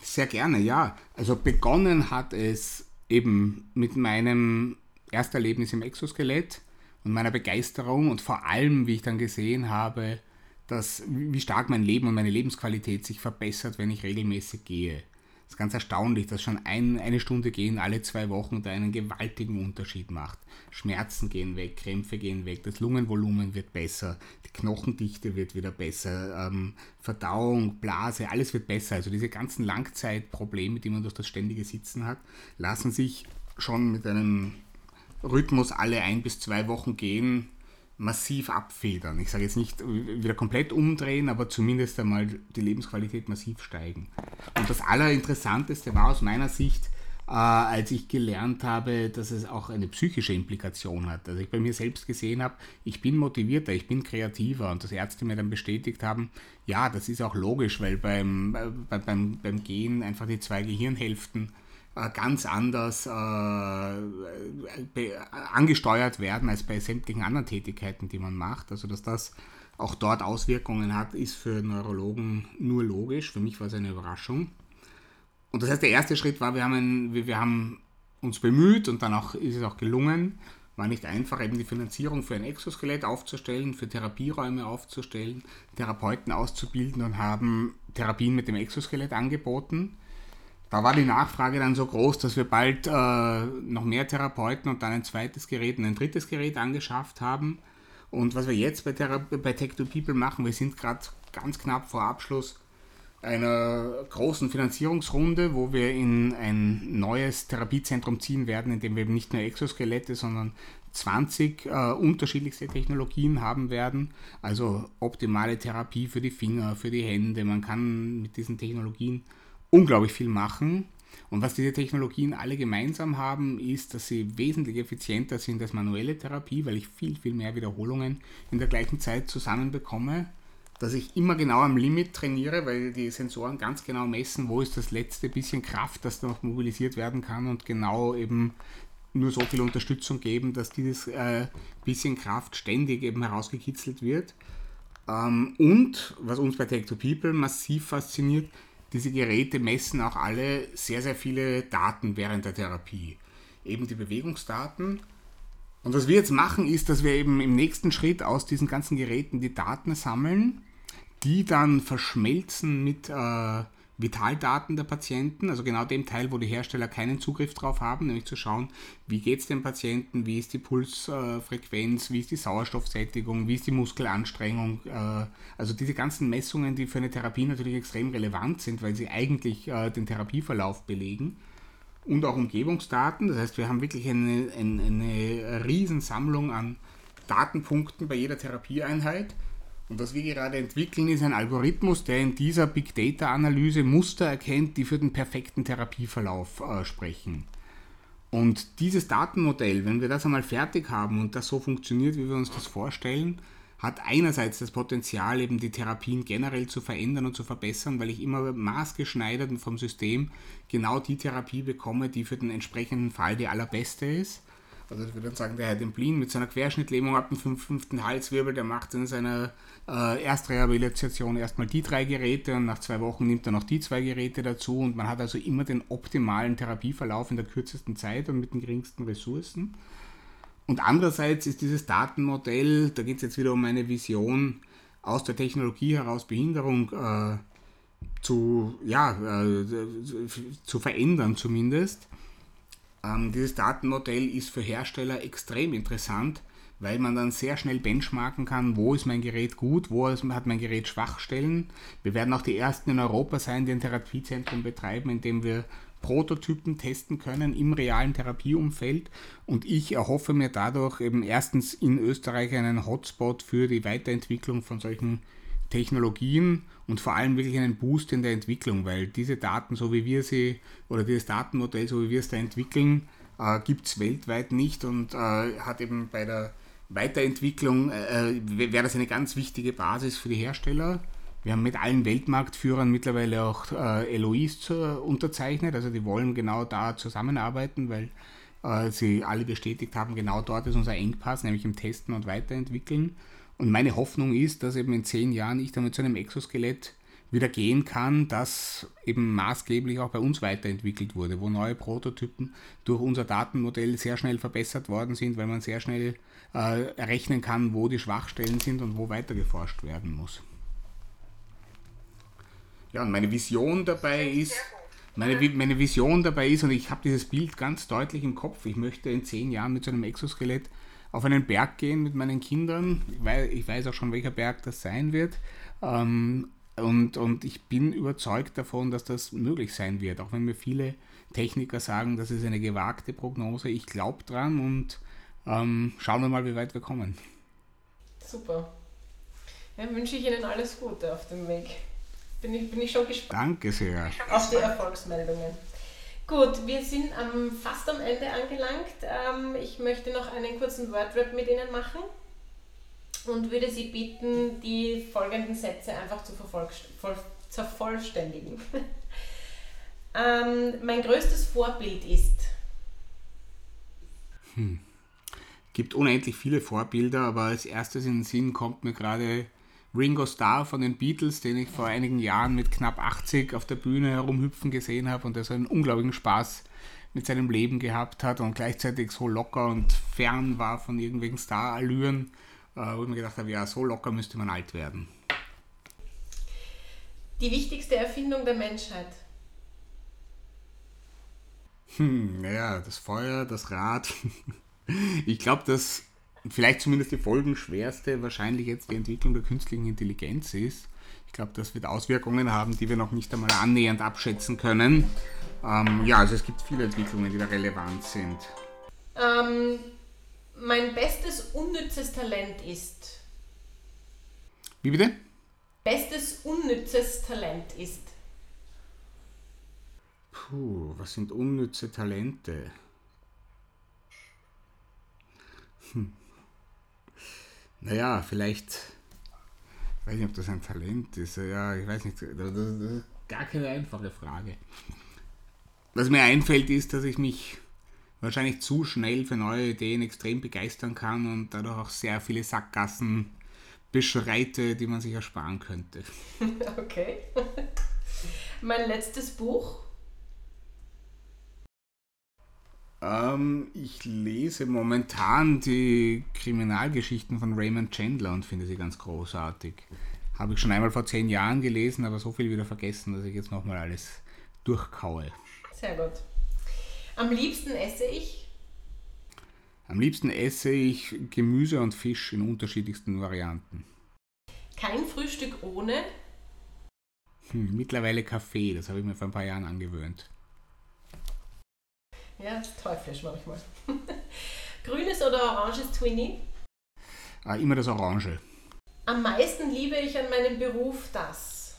Sehr gerne, ja. Also begonnen hat es eben mit meinem Ersterlebnis im Exoskelett und meiner Begeisterung und vor allem, wie ich dann gesehen habe, dass, wie stark mein Leben und meine Lebensqualität sich verbessert, wenn ich regelmäßig gehe. Das ist ganz erstaunlich, dass schon ein, eine Stunde gehen alle zwei Wochen da einen gewaltigen Unterschied macht. Schmerzen gehen weg, Krämpfe gehen weg, das Lungenvolumen wird besser, die Knochendichte wird wieder besser, ähm, Verdauung, Blase, alles wird besser. Also diese ganzen Langzeitprobleme, die man durch das ständige Sitzen hat, lassen sich schon mit einem Rhythmus alle ein bis zwei Wochen gehen massiv abfedern. Ich sage jetzt nicht wieder komplett umdrehen, aber zumindest einmal die Lebensqualität massiv steigen. Und das Allerinteressanteste war aus meiner Sicht, äh, als ich gelernt habe, dass es auch eine psychische Implikation hat. Also ich bei mir selbst gesehen habe, ich bin motivierter, ich bin kreativer und dass Ärzte mir dann bestätigt haben, ja, das ist auch logisch, weil beim, äh, beim, beim Gehen einfach die zwei Gehirnhälften ganz anders äh, angesteuert werden als bei sämtlichen anderen Tätigkeiten, die man macht. Also dass das auch dort Auswirkungen hat, ist für Neurologen nur logisch. Für mich war es eine Überraschung. Und das heißt, der erste Schritt war, wir haben, ein, wir haben uns bemüht und dann auch, ist es auch gelungen, war nicht einfach, eben die Finanzierung für ein Exoskelett aufzustellen, für Therapieräume aufzustellen, Therapeuten auszubilden und haben Therapien mit dem Exoskelett angeboten da war die Nachfrage dann so groß, dass wir bald äh, noch mehr Therapeuten und dann ein zweites Gerät und ein drittes Gerät angeschafft haben. Und was wir jetzt bei, Thera bei Tech 2 People machen, wir sind gerade ganz knapp vor Abschluss einer großen Finanzierungsrunde, wo wir in ein neues Therapiezentrum ziehen werden, in dem wir eben nicht nur Exoskelette, sondern 20 äh, unterschiedlichste Technologien haben werden. Also optimale Therapie für die Finger, für die Hände. Man kann mit diesen Technologien unglaublich viel machen. Und was diese Technologien alle gemeinsam haben, ist, dass sie wesentlich effizienter sind als manuelle Therapie, weil ich viel, viel mehr Wiederholungen in der gleichen Zeit zusammenbekomme. Dass ich immer genau am Limit trainiere, weil die Sensoren ganz genau messen, wo ist das letzte bisschen Kraft, das noch mobilisiert werden kann und genau eben nur so viel Unterstützung geben, dass dieses äh, bisschen Kraft ständig eben herausgekitzelt wird. Ähm, und was uns bei Tech 2 People massiv fasziniert, diese Geräte messen auch alle sehr, sehr viele Daten während der Therapie. Eben die Bewegungsdaten. Und was wir jetzt machen, ist, dass wir eben im nächsten Schritt aus diesen ganzen Geräten die Daten sammeln, die dann verschmelzen mit äh, Vitaldaten der Patienten, also genau dem Teil, wo die Hersteller keinen Zugriff drauf haben, nämlich zu schauen, wie geht es dem Patienten, wie ist die Pulsfrequenz, wie ist die Sauerstoffsättigung, wie ist die Muskelanstrengung. Äh, also diese ganzen Messungen, die für eine Therapie natürlich extrem relevant sind, weil sie eigentlich äh, den Therapieverlauf belegen. Und auch Umgebungsdaten, das heißt, wir haben wirklich eine, eine, eine Riesensammlung an Datenpunkten bei jeder Therapieeinheit und was wir gerade entwickeln, ist ein Algorithmus, der in dieser Big Data-Analyse Muster erkennt, die für den perfekten Therapieverlauf äh, sprechen. Und dieses Datenmodell, wenn wir das einmal fertig haben und das so funktioniert, wie wir uns das vorstellen, hat einerseits das Potenzial, eben die Therapien generell zu verändern und zu verbessern, weil ich immer maßgeschneidert und vom System genau die Therapie bekomme, die für den entsprechenden Fall die allerbeste ist. Also ich würde sagen, der Herr Demplin mit seiner Querschnittlähmung ab dem fünften Halswirbel, der macht in seiner äh, Erstrehabilitation erstmal die drei Geräte und nach zwei Wochen nimmt er noch die zwei Geräte dazu und man hat also immer den optimalen Therapieverlauf in der kürzesten Zeit und mit den geringsten Ressourcen. Und andererseits ist dieses Datenmodell, da geht es jetzt wieder um eine Vision, aus der Technologie heraus Behinderung äh, zu, ja, äh, zu verändern zumindest. Ähm, dieses Datenmodell ist für Hersteller extrem interessant, weil man dann sehr schnell benchmarken kann, wo ist mein Gerät gut, wo hat mein Gerät Schwachstellen. Wir werden auch die ersten in Europa sein, die ein Therapiezentrum betreiben, in dem wir Prototypen testen können im realen Therapieumfeld. Und ich erhoffe mir dadurch eben erstens in Österreich einen Hotspot für die Weiterentwicklung von solchen Technologien und vor allem wirklich einen Boost in der Entwicklung, weil diese Daten, so wie wir sie, oder dieses Datenmodell, so wie wir es da entwickeln, äh, gibt es weltweit nicht und äh, hat eben bei der Weiterentwicklung, äh, äh wäre das eine ganz wichtige Basis für die Hersteller. Wir haben mit allen Weltmarktführern mittlerweile auch äh, LOIs zu, unterzeichnet, also die wollen genau da zusammenarbeiten, weil äh, sie alle bestätigt haben, genau dort ist unser Engpass, nämlich im Testen und Weiterentwickeln. Und meine Hoffnung ist, dass eben in zehn Jahren ich damit zu einem Exoskelett wieder gehen kann, das eben maßgeblich auch bei uns weiterentwickelt wurde, wo neue Prototypen durch unser Datenmodell sehr schnell verbessert worden sind, weil man sehr schnell äh, errechnen kann, wo die Schwachstellen sind und wo weiter geforscht werden muss. Ja, und meine Vision dabei ist, meine, meine Vision dabei ist, und ich habe dieses Bild ganz deutlich im Kopf, ich möchte in zehn Jahren mit so einem Exoskelett auf einen Berg gehen mit meinen Kindern. Ich weiß, ich weiß auch schon, welcher Berg das sein wird. Ähm, und, und ich bin überzeugt davon, dass das möglich sein wird, auch wenn mir viele Techniker sagen, das ist eine gewagte Prognose. Ich glaube dran und ähm, schauen wir mal, wie weit wir kommen. Super. Dann wünsche ich Ihnen alles Gute auf dem Weg. Bin ich, bin ich schon gespannt. Danke sehr. Auf die Erfolgsmeldungen. Gut, wir sind ähm, fast am Ende angelangt. Ähm, ich möchte noch einen kurzen Wordrap mit Ihnen machen und würde Sie bitten, die folgenden Sätze einfach zu vervollständigen. ähm, mein größtes Vorbild ist. Hm. Gibt unendlich viele Vorbilder, aber als erstes in den Sinn kommt mir gerade Ringo Starr von den Beatles, den ich vor einigen Jahren mit knapp 80 auf der Bühne herumhüpfen gesehen habe und der so einen unglaublichen Spaß mit seinem Leben gehabt hat und gleichzeitig so locker und fern war von irgendwelchen Star-Allüren, äh, wo ich mir gedacht habe, ja, so locker müsste man alt werden. Die wichtigste Erfindung der Menschheit. Hm, naja, das Feuer, das Rad. ich glaube, dass vielleicht zumindest die folgenschwerste wahrscheinlich jetzt die Entwicklung der künstlichen Intelligenz ist. Ich glaube, das wird Auswirkungen haben, die wir noch nicht einmal annähernd abschätzen können. Ähm, ja, also es gibt viele Entwicklungen, die da relevant sind. Ähm, mein bestes unnützes Talent ist. Wie bitte? Bestes unnützes Talent ist. Puh, was sind unnütze Talente? Hm. Naja, vielleicht, ich weiß nicht, ob das ein Talent ist. Ja, ich weiß nicht, das ist gar keine einfache Frage. Was mir einfällt, ist, dass ich mich wahrscheinlich zu schnell für neue Ideen extrem begeistern kann und dadurch auch sehr viele Sackgassen beschreite, die man sich ersparen könnte. Okay. mein letztes Buch Ähm, ich lese momentan die Kriminalgeschichten von Raymond Chandler und finde sie ganz großartig. Habe ich schon einmal vor zehn Jahren gelesen, aber so viel wieder vergessen, dass ich jetzt nochmal alles durchkaue. Sehr gut. Am liebsten esse ich? Am liebsten esse ich Gemüse und Fisch in unterschiedlichsten Varianten. Kein Frühstück ohne? Hm, mittlerweile Kaffee, das habe ich mir vor ein paar Jahren angewöhnt. Ja, teuflisch manchmal. Grünes oder oranges Twinnie? Ah, immer das Orange. Am meisten liebe ich an meinem Beruf das.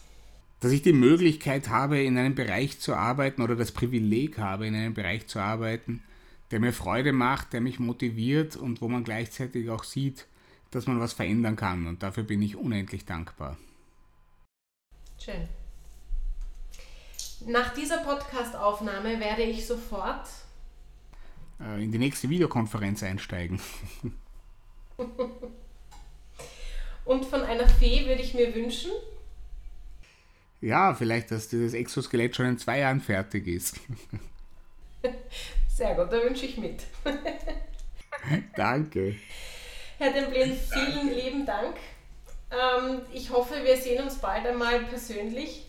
Dass ich die Möglichkeit habe, in einem Bereich zu arbeiten oder das Privileg habe, in einem Bereich zu arbeiten, der mir Freude macht, der mich motiviert und wo man gleichzeitig auch sieht, dass man was verändern kann. Und dafür bin ich unendlich dankbar. Schön. Nach dieser Podcast-Aufnahme werde ich sofort äh, in die nächste Videokonferenz einsteigen. Und von einer Fee würde ich mir wünschen? Ja, vielleicht, dass dieses Exoskelett schon in zwei Jahren fertig ist. Sehr gut, da wünsche ich mit. Danke. Herr Demblin, vielen lieben Dank. Ähm, ich hoffe, wir sehen uns bald einmal persönlich.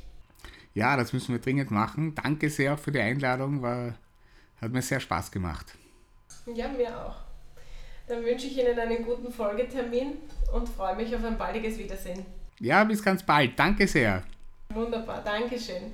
Ja, das müssen wir dringend machen. Danke sehr für die Einladung, war, hat mir sehr Spaß gemacht. Ja, mir auch. Dann wünsche ich Ihnen einen guten Folgetermin und freue mich auf ein baldiges Wiedersehen. Ja, bis ganz bald. Danke sehr. Wunderbar, Dankeschön.